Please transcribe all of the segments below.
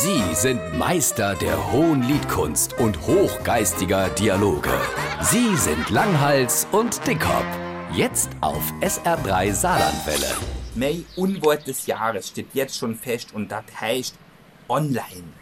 Sie sind Meister der hohen Liedkunst und hochgeistiger Dialoge. Sie sind Langhals und Dickhop. Jetzt auf SR3 Saarlandwelle. Mein Unwort des Jahres steht jetzt schon fest und das heißt online.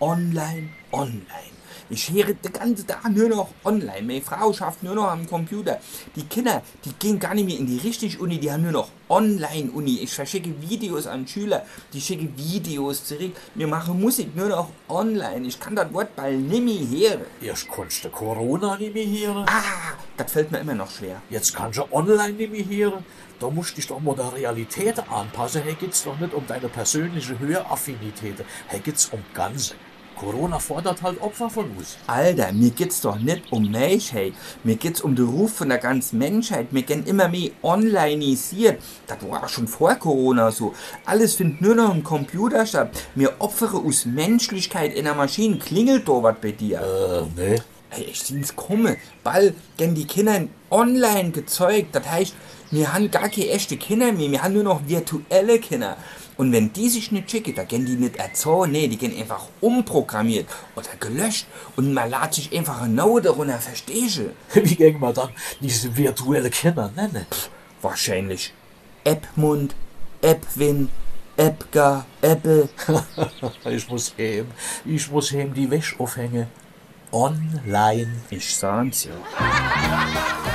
Online, online. Ich höre den ganzen Tag nur noch online. Meine Frau schafft nur noch am Computer. Die Kinder, die gehen gar nicht mehr in die richtige Uni, die haben nur noch Online-Uni. Ich verschicke Videos an Schüler, die schicke Videos zurück. Wir machen Musik nur noch online. Ich kann das Wort bald nicht mehr hören. Erst kannst du Corona nicht mehr hören, Ah, das fällt mir immer noch schwer. jetzt kannst du online nicht mehr hören. Da musst du dich doch mal der Realität anpassen. Hier geht's doch nicht um deine persönliche Höraffinität. Hier geht's um Ganze. Corona fordert halt Opfer von uns. Alter, mir geht's doch nicht um mich, hey. Mir geht's um den Ruf von der ganzen Menschheit. Wir gehen immer mehr onlineisiert. Das war auch schon vor Corona so. Alles findet nur noch im Computer statt. Wir opfere aus Menschlichkeit in der Maschine. Klingelt da was bei dir? Äh, ne? Hey, ich seh's kommen. Bald gehen die Kinder online gezeugt. Das heißt, wir haben gar keine echte Kinder mehr. Wir haben nur noch virtuelle Kinder. Und wenn die sich nicht schicken, da gehen die nicht erzogen, nee, die gehen einfach umprogrammiert oder gelöscht und man lädt sich einfach eine Note runter, verstehst du? Wie gehen wir dann diese virtuelle Kinder nennen? Wahrscheinlich Appmund, Appwin, Appgar, Apple. ich muss heim, ich muss heim die Wäsche aufhängen. Online. Ich sah's ja.